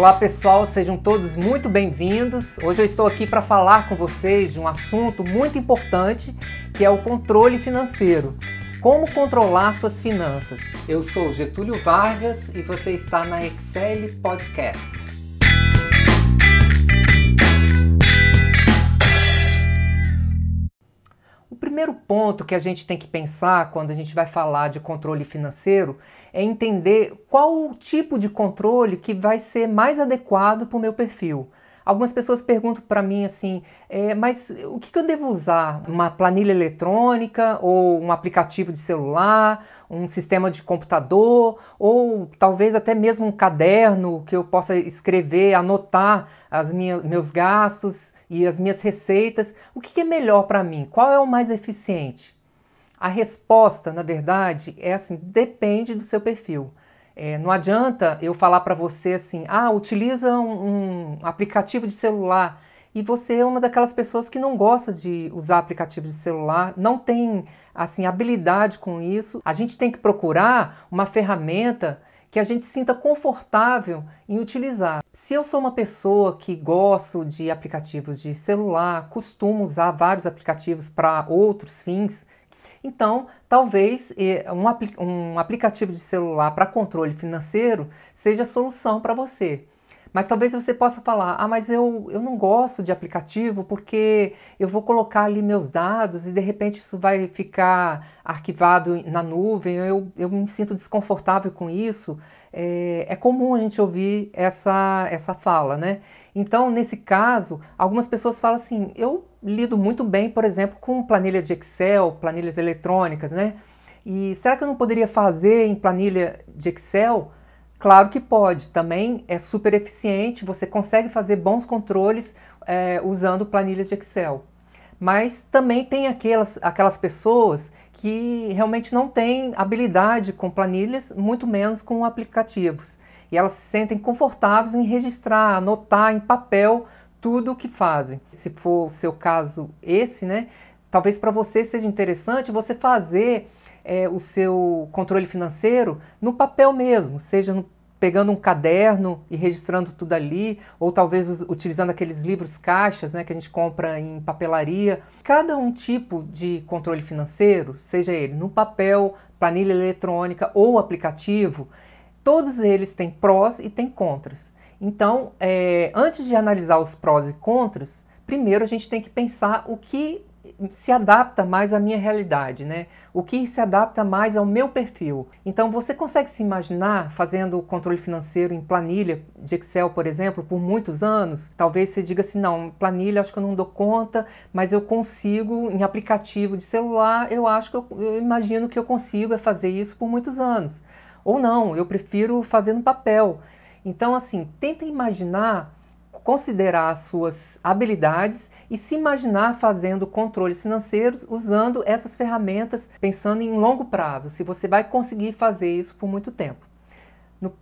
Olá pessoal, sejam todos muito bem-vindos. Hoje eu estou aqui para falar com vocês de um assunto muito importante que é o controle financeiro. Como controlar suas finanças? Eu sou Getúlio Vargas e você está na Excel Podcast. Primeiro ponto que a gente tem que pensar quando a gente vai falar de controle financeiro é entender qual o tipo de controle que vai ser mais adequado para o meu perfil. Algumas pessoas perguntam para mim assim, é, mas o que, que, eu devo usar? Uma planilha eletrônica ou um aplicativo de celular, um sistema de computador ou talvez até mesmo um caderno que eu possa escrever, anotar as meus gastos e as minhas receitas. O que, que é melhor para mim? Qual é o mais eficiente? A resposta, na verdade, é assim: depende do seu perfil. É, não adianta eu falar para você assim, ah, utiliza um, um, aplicativo de celular e você é uma daquelas pessoas que não gosta de usar aplicativos de celular, não tem assim habilidade com isso. A gente tem que procurar uma ferramenta que a gente sinta confortável em utilizar. Se eu sou uma pessoa que gosto de aplicativos de celular, costumo usar vários aplicativos para outros fins, então, talvez um, apl um aplicativo de celular para controle financeiro seja a solução para você. Mas talvez você possa falar: ah, mas eu, eu não gosto de aplicativo porque eu vou colocar ali meus dados e de repente isso vai ficar arquivado na nuvem, eu, eu me sinto desconfortável com isso. É, é comum a gente ouvir essa, essa fala, né? Então, nesse caso, algumas pessoas falam assim: eu lido muito bem, por exemplo, com planilha de Excel, planilhas eletrônicas, né? E será que eu não poderia fazer em planilha de Excel? Claro que pode, também é super eficiente, você consegue fazer bons controles é, usando planilhas de Excel. Mas também tem aquelas, aquelas pessoas que realmente não têm habilidade com planilhas, muito menos com aplicativos. E elas se sentem confortáveis em registrar, anotar em papel tudo o que fazem. Se for o seu caso esse, né? Talvez para você seja interessante você fazer é, o seu controle financeiro no papel mesmo, seja no, pegando um caderno e registrando tudo ali, ou talvez utilizando aqueles livros caixas né, que a gente compra em papelaria. Cada um tipo de controle financeiro, seja ele no papel, planilha eletrônica ou aplicativo, todos eles têm prós e têm contras. Então, é, antes de analisar os prós e contras, primeiro a gente tem que pensar o que se adapta mais à minha realidade, né? O que se adapta mais ao meu perfil. Então você consegue se imaginar fazendo controle financeiro em planilha de Excel, por exemplo, por muitos anos? Talvez você diga assim, não, planilha acho que eu não dou conta, mas eu consigo em aplicativo de celular, eu acho que eu, eu imagino que eu consigo fazer isso por muitos anos. Ou não, eu prefiro fazer no papel. Então assim, tenta imaginar considerar as suas habilidades e se imaginar fazendo controles financeiros usando essas ferramentas, pensando em longo prazo, se você vai conseguir fazer isso por muito tempo.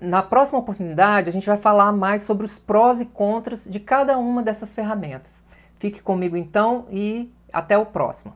Na próxima oportunidade, a gente vai falar mais sobre os prós e contras de cada uma dessas ferramentas. Fique comigo então e até o próximo.